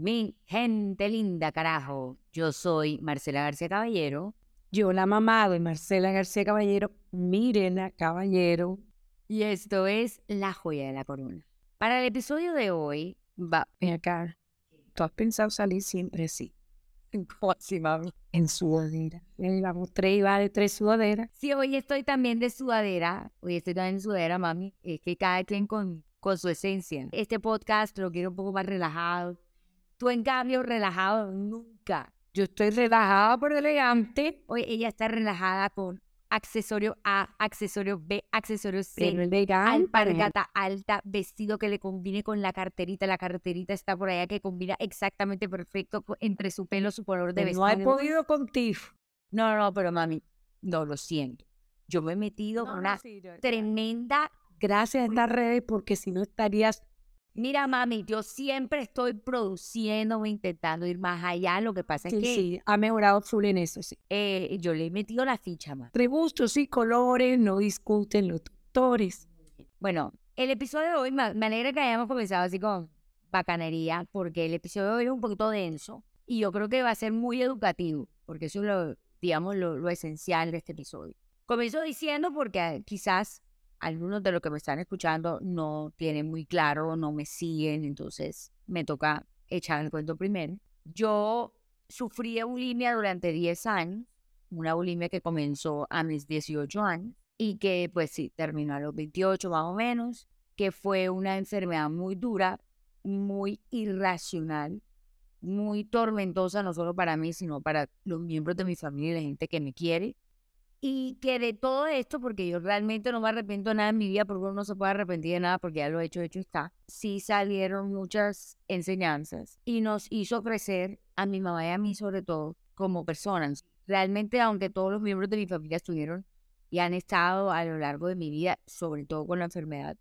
Mi gente linda, carajo. Yo soy Marcela García Caballero. Yo, la mamá de Marcela García Caballero, Mirena Caballero. Y esto es La Joya de la Corona. Para el episodio de hoy, va. Ven acá. ¿Tú has pensado salir siempre así? ¿Cómo así, mami? En sudadera. Y la mostré iba de tres sudaderas. Sí, hoy estoy también de sudadera. Hoy estoy también de sudadera, mami. Es que cada quien con, con su esencia. Este podcast lo quiero un poco más relajado. Tú, en cambio, relajado nunca. Yo estoy relajada pero elegante. Hoy ella está relajada con accesorio A, accesorio B, accesorio C, alpargata alta, vestido que le combine con la carterita. La carterita está por allá que combina exactamente perfecto entre su pelo, su color de vestido. No he podido contigo. No, no, pero mami, no lo siento. Yo me he metido con una tremenda. Gracias a estas redes porque si no estarías Mira, mami, yo siempre estoy produciendo, intentando ir más allá. Lo que pasa es Sí, que sí, ha mejorado full en eso, sí. eh, yo le he metido la ficha, mami. Entre gustos y colores no discuten los doctores. Bueno, el episodio de hoy me, alegra que hayamos comenzado así con bacanería, porque el episodio de hoy es un poquito denso y yo creo que va a ser muy educativo, porque eso es lo, digamos, lo, lo esencial de este episodio. Comienzo diciendo porque quizás algunos de los que me están escuchando no tienen muy claro, no me siguen, entonces me toca echar el cuento primero. Yo sufrí bulimia durante 10 años, una bulimia que comenzó a mis 18 años y que pues sí, terminó a los 28 más o menos, que fue una enfermedad muy dura, muy irracional, muy tormentosa, no solo para mí, sino para los miembros de mi familia y la gente que me quiere. Y que de todo esto, porque yo realmente no me arrepiento de nada en mi vida, porque uno no se puede arrepentir de nada, porque ya lo he hecho, hecho está. Sí salieron muchas enseñanzas y nos hizo crecer a mi mamá y a mí sobre todo como personas. Realmente, aunque todos los miembros de mi familia estuvieron y han estado a lo largo de mi vida, sobre todo con la enfermedad,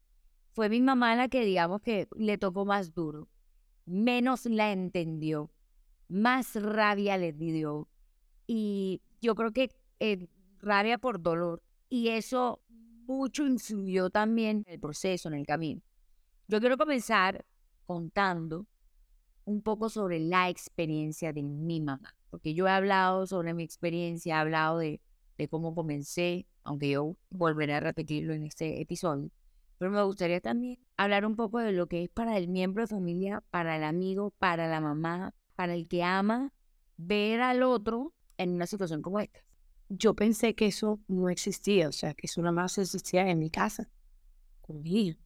fue mi mamá la que digamos que le tocó más duro, menos la entendió, más rabia le dio y yo creo que eh, rabia por dolor y eso mucho influyó también en el proceso, en el camino. Yo quiero comenzar contando un poco sobre la experiencia de mi mamá, porque yo he hablado sobre mi experiencia, he hablado de, de cómo comencé, aunque yo volveré a repetirlo en este episodio, pero me gustaría también hablar un poco de lo que es para el miembro de familia, para el amigo, para la mamá, para el que ama, ver al otro en una situación como esta. Yo pensé que eso no existía, o sea, que eso nada más existía en mi casa, conmigo.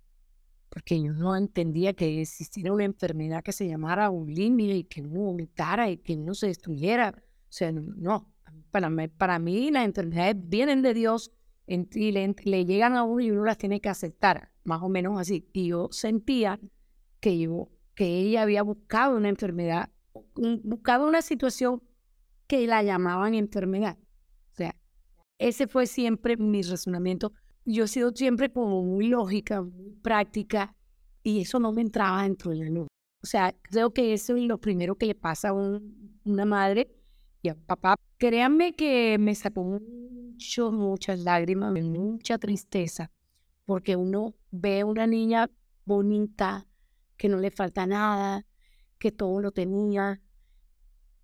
Porque yo no entendía que existiera una enfermedad que se llamara bulimia y que no vomitara y que no se destruyera. O sea, no. Para mí, para mí las enfermedades vienen de Dios y le, le llegan a uno y uno las tiene que aceptar, más o menos así. Y yo sentía que yo, que ella había buscado una enfermedad, un- buscado una situación que la llamaban enfermedad. Ese fue siempre mi razonamiento. Yo he sido siempre como muy lógica, muy práctica, y eso no me entraba dentro de la nube. O sea, creo que eso es lo primero que le pasa a un- una madre y a papá. Créanme que me sacó mucho, muchas lágrimas, mucha tristeza, porque uno ve a una niña bonita, que no le falta nada, que todo lo tenía,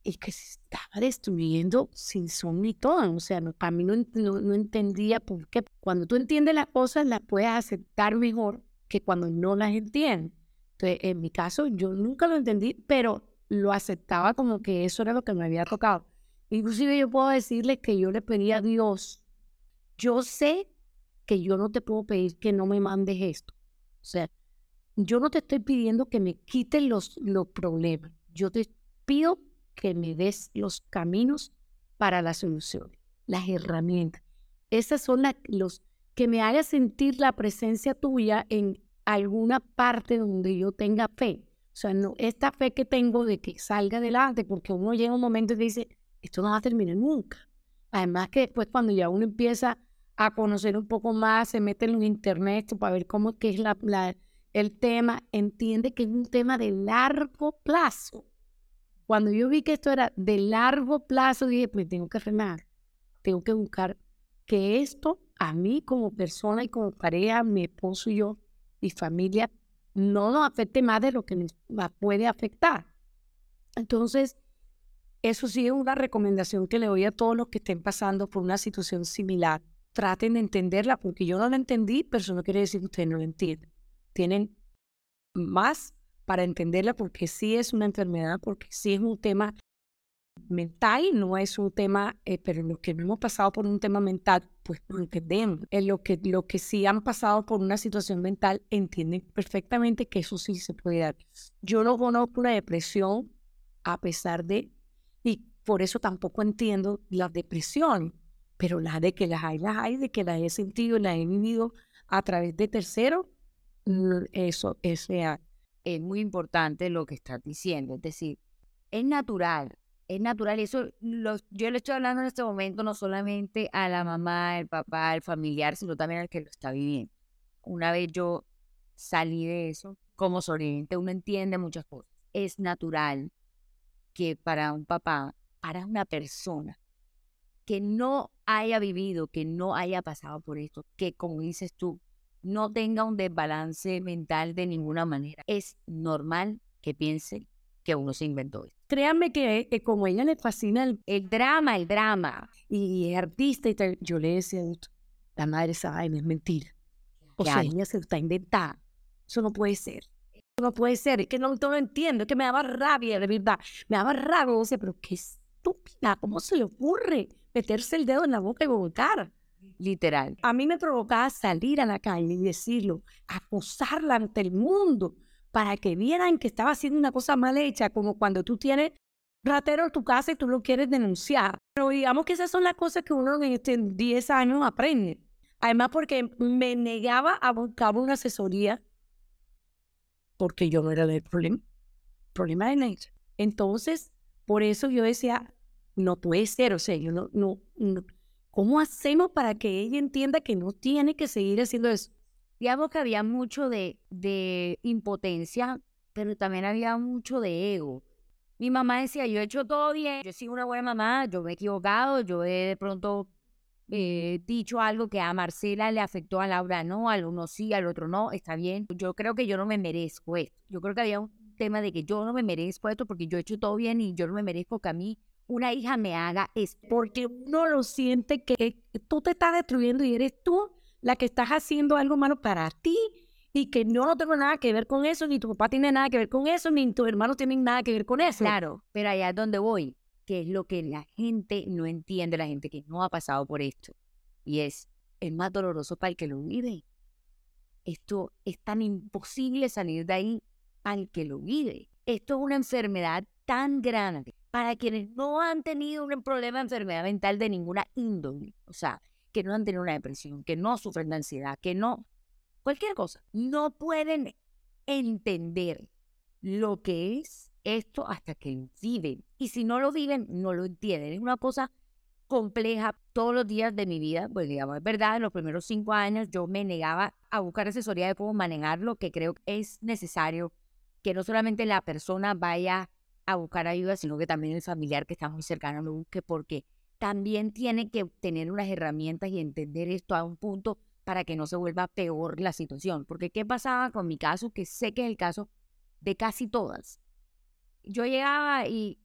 y que se estaba destruyendo sin son ni todo. O sea, no, para mí no, no entendía por qué. Cuando tú entiendes las cosas, las puedes aceptar mejor que cuando no las entiendes. Entonces, en mi caso, yo nunca lo entendí, pero lo aceptaba como que eso era lo que me había tocado. Inclusive yo puedo decirle que yo le pedí a Dios, yo sé que yo no te puedo pedir que no me mandes esto. O sea, yo no te estoy pidiendo que me quites los, los problemas. Yo te pido que me des los caminos para la solución, las herramientas. Esas son los que me haga sentir la presencia tuya en alguna parte donde yo tenga fe. O sea, no, esta fe que tengo de que salga adelante, porque uno llega un momento y dice, esto no va a terminar nunca. Además que después cuando ya uno empieza a conocer un poco más, se mete en los internet para ver cómo que es la, la- el tema, entiende que es un tema de largo plazo. Cuando yo vi que esto era de largo plazo, dije, pues tengo que remar, tengo que buscar que esto a mí como persona y como pareja, mi esposo y yo, mi familia, no nos afecte más de lo que nos puede afectar. Entonces, eso sí es una recomendación que le doy a todos los que estén pasando por una situación similar. Traten de entenderla porque yo no la entendí, pero eso no quiere decir que ustedes no la entienden. Tienen más para entenderla porque sí es una enfermedad, porque sí es un tema mental, no es un tema, eh, pero los que no hemos pasado por un tema mental, pues no entendemos. En lo que, lo que sí han pasado por una situación mental entienden perfectamente que eso sí se puede dar. Yo no conozco una depresión a pesar de, y por eso tampoco entiendo la depresión, pero la de que las hay, las hay, de que las he sentido, las he vivido a través de terceros, eso es real. Es muy importante lo que estás diciendo, es decir, es natural es natural. Eso yo le estoy hablando en este momento no solamente a la mamá, el papá, el familiar, sino también al que lo está viviendo. Una vez yo salí de eso, como sobreviviente, uno entiende muchas cosas. Es natural que para un papá, para una persona que no haya vivido, que no haya pasado por esto, que como dices tú, no tenga un desbalance mental de ninguna manera, es normal que piense que uno se inventó esto. Créanme que, como a ella le fascina el, drama, el drama, y es artista y tal, yo le decía, la madre sabe, es mentira. O sea, ella se está inventada. Eso no puede ser. Eso no puede ser. Es que no, no lo entiendo. Es que me daba rabia, de verdad. Me daba rabia. O sea, pero qué estúpida. ¿Cómo se le ocurre meterse el dedo en la boca y vomitar? Literal. A mí me provocaba salir a la calle y decirlo, acusarla ante el mundo para que vieran que estaba haciendo una cosa mal hecha, como cuando tú tienes ratero en tu casa y tú lo quieres denunciar. Pero digamos que esas son las cosas que uno en este 10 años aprende. Además, porque me negaba a buscar una asesoría porque yo no era el problema. Problema de ella. Entonces, por eso yo decía, no puede ser, o sea, yo no, no, no, ¿cómo hacemos para que ella entienda que no tiene que seguir haciendo eso? digamos que había mucho de, de impotencia, pero también había mucho de ego. Mi mamá decía, yo he hecho todo bien, yo he sido una buena mamá, yo me he equivocado, yo he de pronto eh, dicho algo que a Marcela le afectó a Laura no, al uno sí, al otro no, está bien. Yo creo que yo no me merezco esto. Yo creo que había un tema de que yo no me merezco esto porque yo he hecho todo bien y yo no me merezco que a mí una hija me haga esto. Porque uno lo siente que tú te estás destruyendo y eres tú la que estás haciendo algo malo para ti y que no, no tengo nada que ver con eso, ni tu papá tiene nada que ver con eso, ni tus hermanos tienen nada que ver con eso. Claro, pero allá es donde voy, que es lo que la gente no entiende, la gente que no ha pasado por esto. Y es, es más doloroso para el que lo vive. Esto es tan imposible salir de ahí el que lo vive. Esto es una enfermedad tan grande para quienes no han tenido un problema de enfermedad mental de ninguna índole. O sea, que no han tenido una depresión, que no sufren de ansiedad, que no, cualquier cosa, no pueden entender lo que es esto hasta que viven. Y si no lo viven, no lo entienden. Es una cosa compleja todos los días de mi vida. Pues digamos, es verdad, en los primeros cinco años yo me negaba a buscar asesoría de cómo manejarlo, que creo que es necesario que no solamente la persona vaya a buscar ayuda, sino que también el familiar que está muy cercano lo busque, porque también tiene que tener unas herramientas y entender esto a un punto para que no se vuelva peor la situación. Porque ¿qué pasaba con mi caso? Que sé que es el caso de casi todas. Yo llegaba y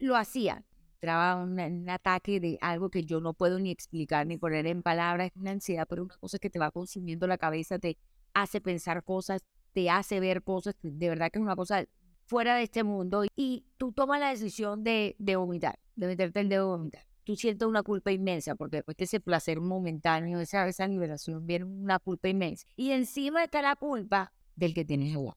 lo hacía. Entraba un, un ataque de algo que yo no puedo ni explicar ni poner en palabras. una ansiedad, pero una cosa que te va consumiendo la cabeza, te hace pensar cosas, te hace ver cosas. De verdad que es una cosa fuera de este mundo. Y tú tomas la decisión de, de vomitar, de meterte el dedo de vomitar tú sientes una culpa inmensa, porque después de ese placer momentáneo, esa, esa liberación, viene una culpa inmensa. Y encima está la culpa del que tienes agua,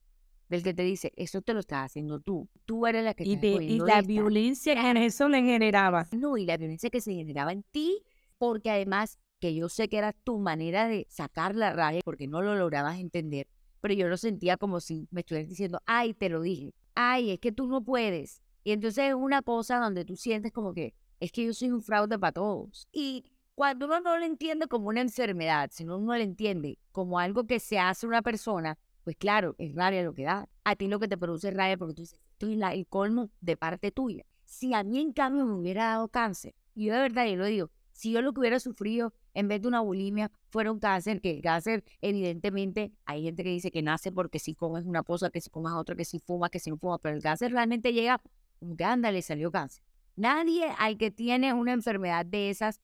del que te dice, eso te lo estás haciendo tú, tú eres la que y, y la violencia que eso le generaba. No, y la violencia que se generaba en ti, porque además que yo sé que era tu manera de sacar la rabia, porque no lo lograbas entender, pero yo lo sentía como si me estuvieras diciendo, ay, te lo dije, ay, es que tú no puedes. Y entonces es una cosa donde tú sientes como que es que yo soy un fraude para todos. Y cuando uno no lo entiende como una enfermedad, sino uno lo entiende como algo que se hace una persona, pues claro, es rabia lo que da. A ti lo que te produce rabia porque tú dices, estoy el colmo de parte tuya. Si a mí en cambio me hubiera dado cáncer, y yo de verdad yo lo digo, si yo lo que hubiera sufrido en vez de una bulimia fuera un cáncer, que el cáncer evidentemente hay gente que dice que nace porque si comes una cosa, que si comes otra, que si fuma, que si no fuma, pero el cáncer realmente llega como anda, le salió cáncer. Nadie al que tiene una enfermedad de esas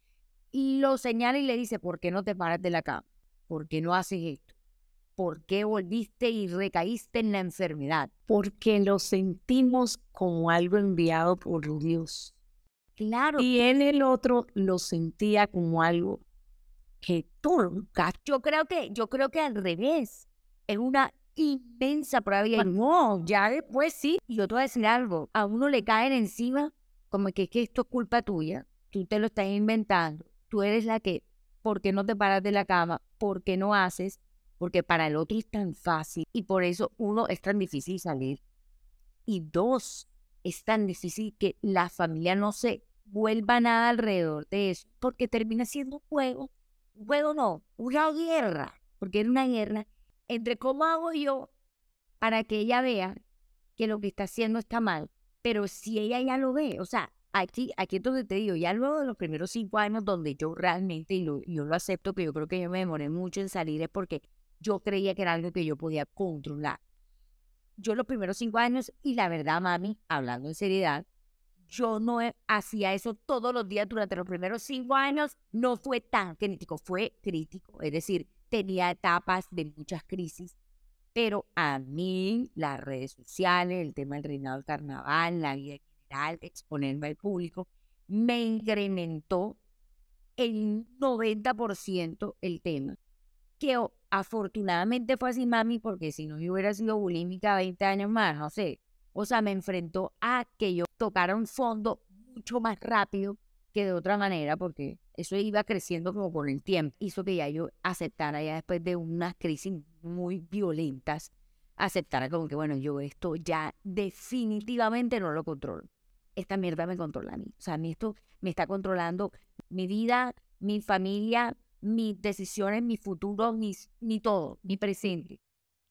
lo señala y le dice, ¿por qué no te paras de la cama? ¿Por qué no haces esto? ¿Por qué volviste y recaíste en la enfermedad? Porque lo sentimos como algo enviado por Dios. Claro. Y en el otro lo sentía como algo que tú nunca. Yo creo que, yo creo que al revés. Es una inmensa. Y no, ya después sí. yo te voy a decir algo. A uno le caen encima como que, que esto es culpa tuya. Tú te lo estás inventando. Tú eres la que, ¿por qué no te paras de la cama? ¿Por qué no haces? Porque para el otro es tan fácil. Y por eso, uno, es tan difícil salir. Y dos, es tan difícil que la familia no se vuelva nada alrededor de eso. Porque termina siendo un juego. Un juego no, una guerra. Porque era una guerra entre cómo hago yo para que ella vea que lo que está haciendo está mal, pero si ella ya lo ve, o sea, aquí, aquí es te digo, ya luego de los primeros cinco años donde yo realmente, y yo lo acepto, que yo creo que yo me demoré mucho en salir, es porque yo creía que era algo que yo podía controlar. Yo los primeros cinco años, y la verdad, mami, hablando en seriedad, yo no hacía eso todos los días durante los primeros cinco años, no fue tan crítico, fue crítico, es decir, tenía etapas de muchas crisis, pero a mí las redes sociales, el tema del reinado del carnaval, la vida general, exponerme al público, me incrementó el 90% el tema. Que afortunadamente fue así, mami, porque si no yo hubiera sido bulímica 20 años más, no sé. O sea, me enfrentó a que yo tocara un fondo mucho más rápido que de otra manera, porque eso iba creciendo como con el tiempo. Hizo que ya yo aceptara, ya después de unas crisis muy violentas, aceptara como que, bueno, yo esto ya definitivamente no lo controlo. Esta mierda me controla a mí. O sea, a mí esto me está controlando mi vida, mi familia, mis decisiones, mi futuro, mis, mi todo, mi presente.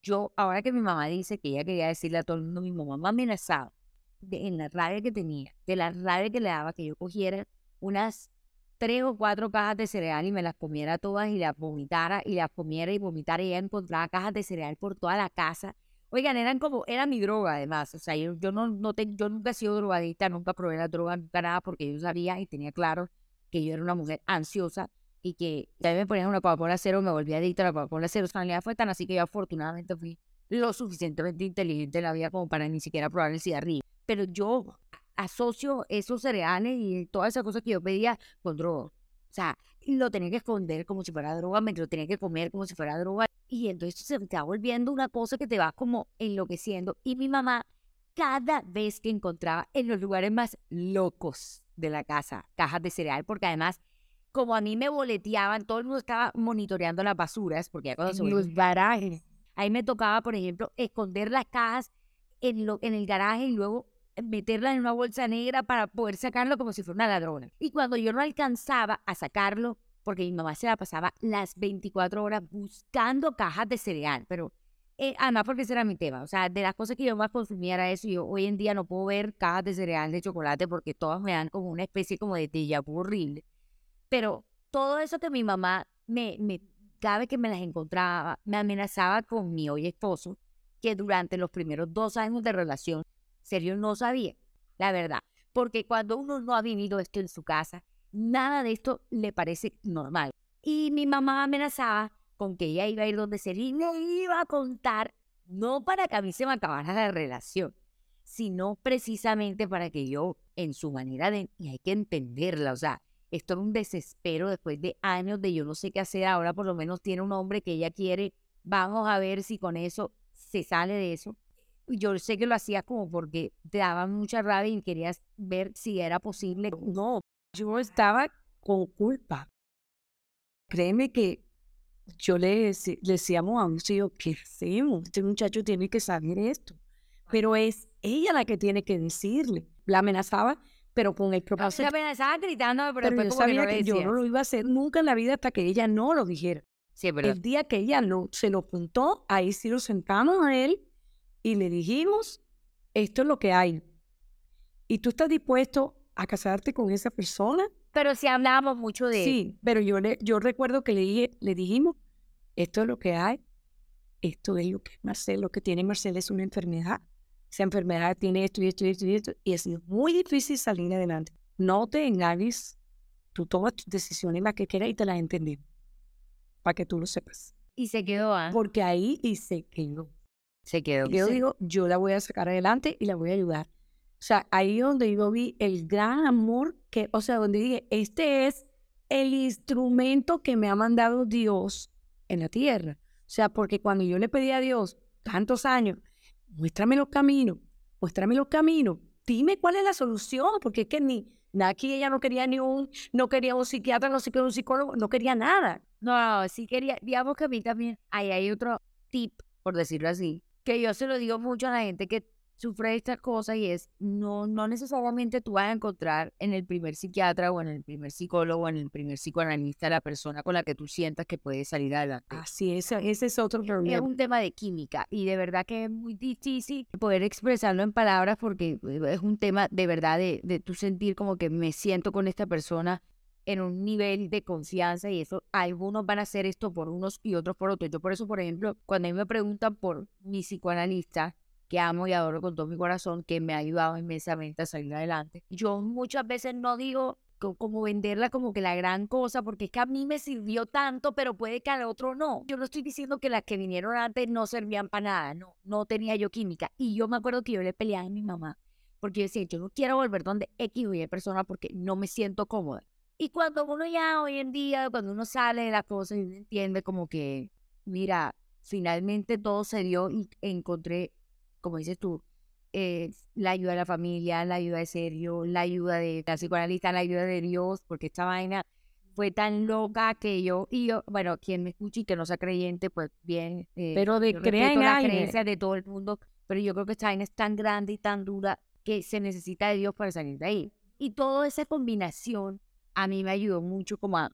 Yo, ahora que mi mamá dice que ella quería decirle a todo el mundo, mi mamá me amenazaba de, en la rabia que tenía, de la rabia que le daba que yo cogiera unas tres o cuatro cajas de cereal y me las comiera todas y las vomitara y las comiera y vomitara y ella encontraba cajas de cereal por toda la casa. Oigan, eran como, era mi droga además, o sea, yo, no, no yo nunca he sido drogadita, nunca probé la droga, nunca nada, porque yo sabía y tenía claro que yo era una mujer ansiosa y que ya me ponían una Coca-Cola cero, me volvía adicta a la Coca-Cola cero, o sea, fue tan así que yo afortunadamente fui lo suficientemente inteligente en la vida como para ni siquiera probar el cigarrillo. Pero yo asocio esos cereales y todas esas cosas que yo pedía con droga. O sea, lo tenía que esconder como si fuera droga, me lo tenía que comer como si fuera droga. Y entonces se va volviendo una cosa que te va como enloqueciendo. Y mi mamá, cada vez que encontraba en los lugares más locos de la casa cajas de cereal, porque además, como a mí me boleteaban, todo el mundo estaba monitoreando las basuras, porque ya cuando se los garajes. Ahí me tocaba, por ejemplo, esconder las cajas en, lo, en el garaje y luego meterla en una bolsa negra para poder sacarlo como si fuera una ladrona. Y cuando yo no alcanzaba a sacarlo, porque mi mamá se la pasaba las 24 horas buscando cajas de cereal, pero eh, además porque ese era mi tema, o sea, de las cosas que yo más consumía era eso, yo hoy en día no puedo ver cajas de cereal de chocolate porque todas me dan como una especie como de déjà horrible, pero todo eso que mi mamá me, me, que me las encontraba, me amenazaba con mi hoy esposo, que durante los primeros dos años de relación serio no sabía, la verdad. Porque cuando uno no ha vivido esto en su casa, nada de esto le parece normal. Y mi mamá amenazaba con que ella iba a ir donde se y me iba a contar, no para que a mí se me la relación, sino precisamente para que yo, en su manera de, y hay que entenderla, o sea, esto es un desespero después de años de yo no sé qué hacer, ahora por lo menos tiene un hombre que ella quiere, vamos a ver si con eso se sale de eso yo sé que lo hacía como porque te daba mucha rabia y querías ver si era posible. No, yo estaba con culpa. Créeme que yo le, le decíamos a un ¿qué hacemos? Este muchacho tiene que saber esto. Pero es ella la que tiene que decirle. La amenazaba, pero con el propósito. La amenazaba gritando, pero, yo sabía que, yo no lo iba a hacer nunca en la vida hasta que ella no lo dijera. Sí, el día que ella no, se lo apuntó, ahí sí lo sentamos a él y le dijimos, esto es lo que hay. ¿Y tú estás dispuesto a casarte con esa persona? Pero si hablábamos mucho de... Sí, pero yo, le, yo recuerdo que le, dije, le dijimos, esto es lo que hay, esto es lo que Marcelo, lo que tiene Marcelo es una enfermedad. Esa enfermedad tiene esto y esto y esto y esto, y es muy difícil salir adelante. No te engañes, tú tomas tus decisiones las que quieras y te las entendí, para que tú lo sepas. Y se quedó, ¿ah? Porque ahí y se quedó. Se quedó. Yo digo, yo la voy a sacar adelante y la voy a ayudar. O sea, ahí donde yo vi el gran amor que, o sea, donde dije, este es el instrumento que me ha mandado Dios en la tierra. O sea, porque cuando yo le pedí a Dios tantos años, muéstrame los caminos, muéstrame los caminos, dime cuál es la solución, porque es que ni aquí ella no quería ni un, no quería un psiquiatra, no quería un psicólogo, no quería nada. No, sí quería, digamos que a mí también, ahí hay otro tip, por decirlo así, que yo se lo digo mucho a la gente que sufre estas cosas y es, no, no necesariamente tú vas a encontrar en el primer psiquiatra o en el primer psicólogo o en el primer psicoanalista la persona con la que tú sientas que puede salir adelante. Así es, ese es otro problema. Es un tema de química y de verdad que es muy difícil poder expresarlo en palabras porque eh, es un tema de verdad de, de tu sentir como que me siento con esta persona en un nivel de confianza y eso, algunos van a hacer esto por unos y otros por otros. Yo por eso, por ejemplo, cuando a mí me preguntan por mi psicoanalista, que amo y adoro con todo mi corazón, que me ha ayudado inmensamente a salir adelante. Yo muchas veces no digo como venderla como que la gran cosa, porque es que a mí me sirvió tanto, pero puede que al otro no. Yo no estoy diciendo que las que vinieron antes no servían para nada, no, no tenía yo química. Y yo me acuerdo que yo le peleaba a mi mamá, porque yo decía, yo no quiero volver donde X o Y persona porque no me siento cómoda. Y cuando uno ya hoy en día, cuando uno sale de la cosa y uno entiende como que, mira, finalmente todo se dio y encontré como dices tú, eh, la ayuda de la familia, la ayuda de Sergio, la ayuda de la psicoanalista, la ayuda de Dios, porque esta vaina fue tan loca que yo, y yo, bueno, quien me escuche y que no sea creyente, pues bien. Eh, pero de creer en la creencia de todo el mundo, pero yo creo que esta vaina es tan grande y tan dura que se necesita de Dios para salir de ahí. Y toda esa combinación a mí me ayudó mucho como a,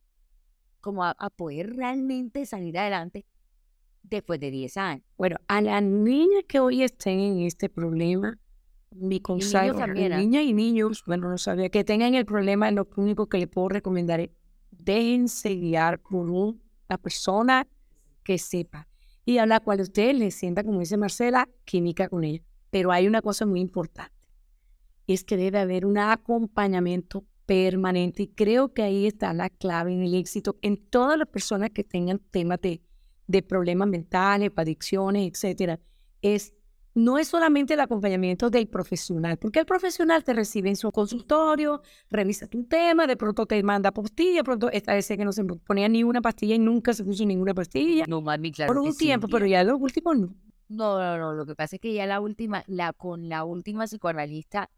como a poder realmente salir adelante después de 10 años. Bueno, a las niñas que hoy estén en este problema, mi consejo, niñas y niños, bueno, no sabía, que tengan el problema, lo único que le puedo recomendar es déjense guiar por una persona que sepa y a la cual usted le sienta, como dice Marcela, química con ella. Pero hay una cosa muy importante, es que debe haber un acompañamiento permanente y creo que ahí está la clave en el éxito en todas las personas que tengan temas de de problemas mentales, adicciones, etcétera, es no es solamente el acompañamiento del profesional, porque el profesional te recibe en su consultorio, revisa tu tema, de pronto te manda pastilla, de pronto esta vez que no se ponía ni una pastilla y nunca se puso ninguna pastilla. No, mami, claro. Por un tiempo, pero ya lo último no. No, no, no, lo que pasa es que ya la última, la con la última psicoanalista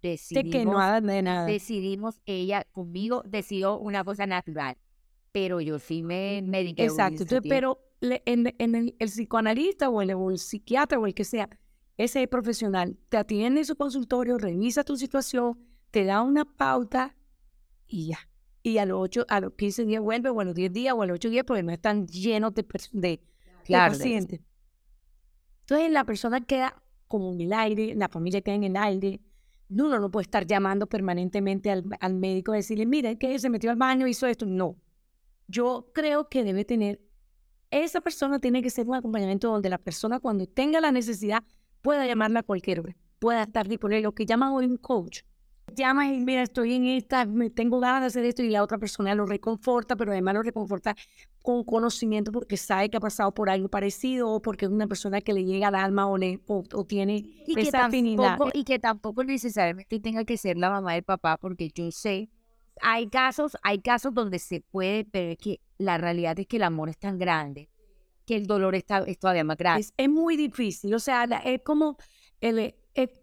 decidimos, de que no de nada. decidimos, ella conmigo decidió una cosa natural pero yo sí me mediqué. Exacto, pero en, el, psicoanalista o el, psiquiatra o el que sea, ese profesional te atiende en su consultorio, revisa tu situación, te da una pauta y ya. Y a los, 8, a los 15 días vuelve, o a los 10 días, o a los 8 días, porque no están llenos de, de, pacientes. Entonces la persona queda como en el aire, la familia queda en el aire. Uno no puede estar llamando permanentemente al, al médico y decirle, mira, que se metió al baño, hizo esto. No yo creo que debe tener, esa persona tiene que ser un acompañamiento donde la persona cuando tenga la necesidad pueda llamarla a cualquier hora, pueda estar disponible, lo que llaman hoy un coach. Llama y mira, estoy en esta, me tengo ganas de hacer esto y la otra persona lo reconforta, pero además lo reconforta con conocimiento porque sabe que ha pasado por algo parecido o porque es una persona que le llega al alma o, le, o, tiene y esa que afinidad. y que tampoco necesariamente tenga que ser la mamá del papá porque yo sé hay casos, hay casos donde se puede, pero es que la realidad es que el amor es tan grande que el dolor está, es todavía más grande. Es, muy difícil, o sea, es como el,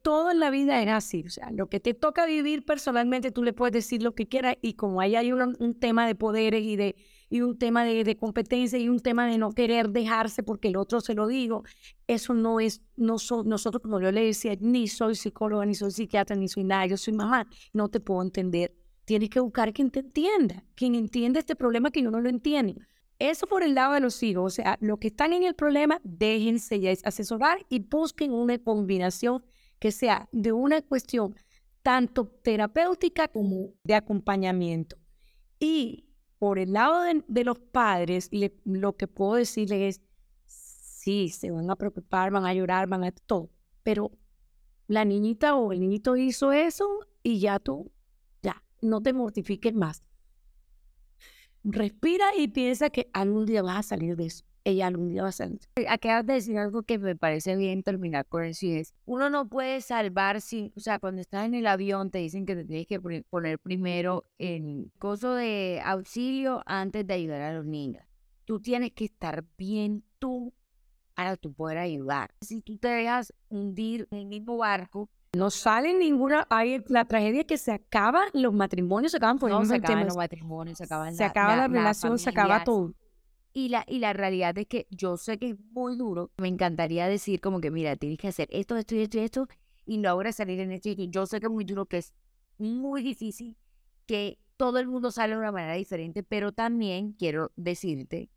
todo en la vida es así, o sea, lo que te toca vivir personalmente, tú le puedes decir lo que quieras y como ahí hay un, tema de poderes y de y un tema de, de, competencia y un tema de no querer dejarse porque el otro se lo digo, eso no es, no nosotros como yo le decía, ni soy psicóloga, ni soy psiquiatra, ni soy nada, yo soy mamá, no te puedo entender Tienes que buscar quien te entienda, quien entienda este problema que yo no lo entiende. Eso por el lado de los hijos, o sea, los que están en el problema, déjense ya asesorar y busquen una combinación que sea de una cuestión tanto terapéutica como de acompañamiento. Y por el lado de, los padres, lo que puedo decirles es, sí, se van a preocupar, van a llorar, van a todo, pero la niñita o el niñito hizo eso y ya tú, no te mortifiques más. Respira y piensa que algún día vas a salir de eso. Ella algún día va a salir. Acabas de decir algo que me parece bien terminar con eso y es, uno no puede salvar si, o sea, cuando estás en el avión te dicen que te tienes que poner primero el coso de auxilio antes de ayudar a los niños. Tú tienes que estar bien tú para tú poder ayudar. Si tú te dejas hundir en el mismo barco, no sale ninguna. Hay la tragedia que se acaba, los matrimonios se acaban por no, se acaban los matrimonios, se acaban se acaba la, relación, se acaba todo. Y la, y la realidad es que yo sé que es muy duro. Me encantaría decir como que, mira, tienes que hacer esto, esto y esto y esto, y logras salir en esto. Y yo sé que es muy duro, que es muy difícil, que todo el mundo sale de una manera diferente, pero también quiero decirte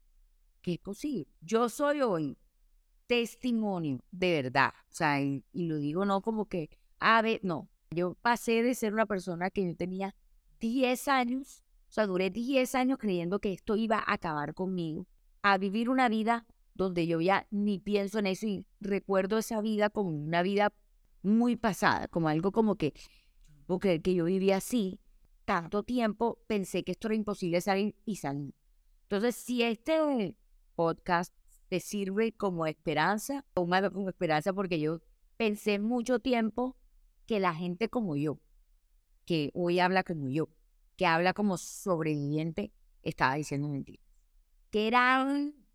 que es posible. Yo soy hoy testimonio de verdad. O sea, y, lo digo no como que, a ver, no. Yo pasé de ser una persona que yo tenía 10 años, o sea, duré 10 años creyendo que esto iba a acabar conmigo, a vivir una vida donde yo ya ni pienso en eso y recuerdo esa vida como una vida muy pasada, como algo como que, porque que yo vivía así tanto tiempo, pensé que esto era imposible salir y salir. Entonces, si este podcast te sirve como esperanza, o más como esperanza porque yo pensé mucho tiempo que la gente como yo, que hoy habla como yo, que habla como sobreviviente, estaba diciendo mentiras. Que era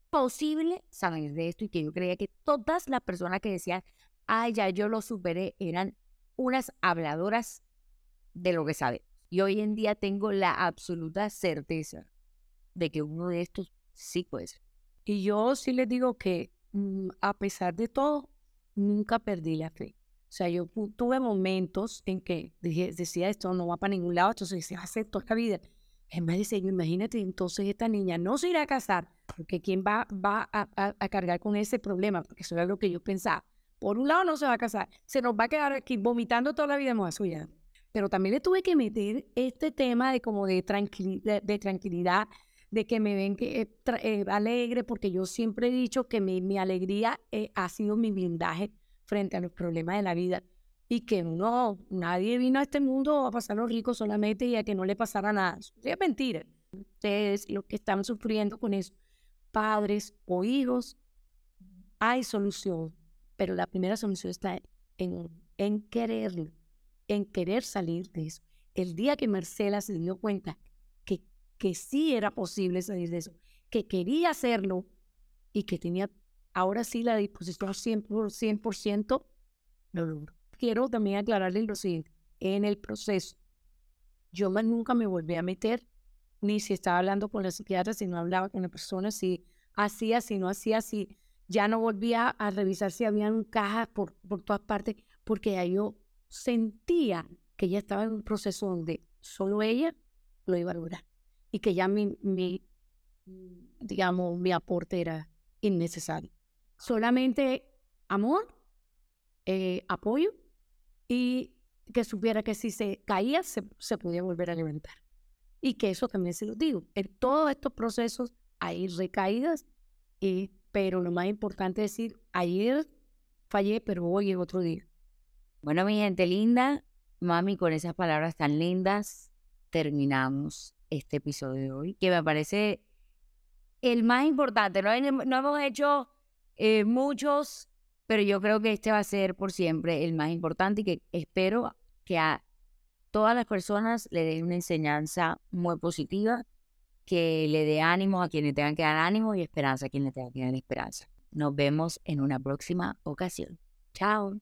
posible saber de esto y que yo creía que todas las personas que decían, ay, ya yo lo superé, eran unas habladoras de lo que sabe. Y hoy en día tengo la absoluta certeza de que uno de estos sí puede ser. Y yo sí les digo que mm, a pesar de todo, nunca perdí la fe. O sea, yo tuve momentos en que dije, decía esto no va para ningún lado, entonces decía, acepto esta vida. Es más, dice, imagínate, entonces esta niña no se irá a casar, porque ¿quién va, va a, a, cargar con ese problema? Porque eso era lo que yo pensaba. Por un lado no se va a casar, se nos va a quedar aquí vomitando toda la vida, a ya. Pero también le tuve que meter este tema de como de, de tranquilidad, de que me ven que, eh, eh, alegre, porque yo siempre he dicho que mi, mi alegría eh, ha sido mi blindaje frente a los problemas de la vida y que no, nadie vino a este mundo a pasar los ricos solamente y a que no le pasara nada. Es mentira. Ustedes, los que están sufriendo con eso, padres o hijos, hay solución, pero la primera solución está en, en quererlo, en querer salir de eso. El día que Marcela se dio cuenta que sí era posible salir de eso, que quería hacerlo y que tenía ahora sí la disposición 100%, 100% lo logró. Quiero también aclararle lo siguiente, en el proceso, yo nunca me volví a meter, ni si estaba hablando con la psiquiatra, si no hablaba con la persona, si hacía, si no hacía, si ya no volvía a revisar si habían cajas por, por todas partes, porque ya yo sentía que ella estaba en un proceso donde solo ella lo iba a lograr y que ya mi, mi, digamos, mi aporte era innecesario. Solamente amor, eh, apoyo y que supiera que si se caía se, se podía volver a levantar. Y que eso también se lo digo. En todos estos procesos hay recaídas, y, pero lo más importante es decir, ayer fallé, pero hoy es otro día. Bueno, mi gente linda, mami, con esas palabras tan lindas, terminamos este episodio de hoy, que me parece el más importante. No, no hemos hecho eh, muchos, pero yo creo que este va a ser por siempre el más importante y que espero que a todas las personas le den una enseñanza muy positiva, que le dé ánimo a quienes tengan que dar ánimo y esperanza a quienes tengan que dar esperanza. Nos vemos en una próxima ocasión. Chao.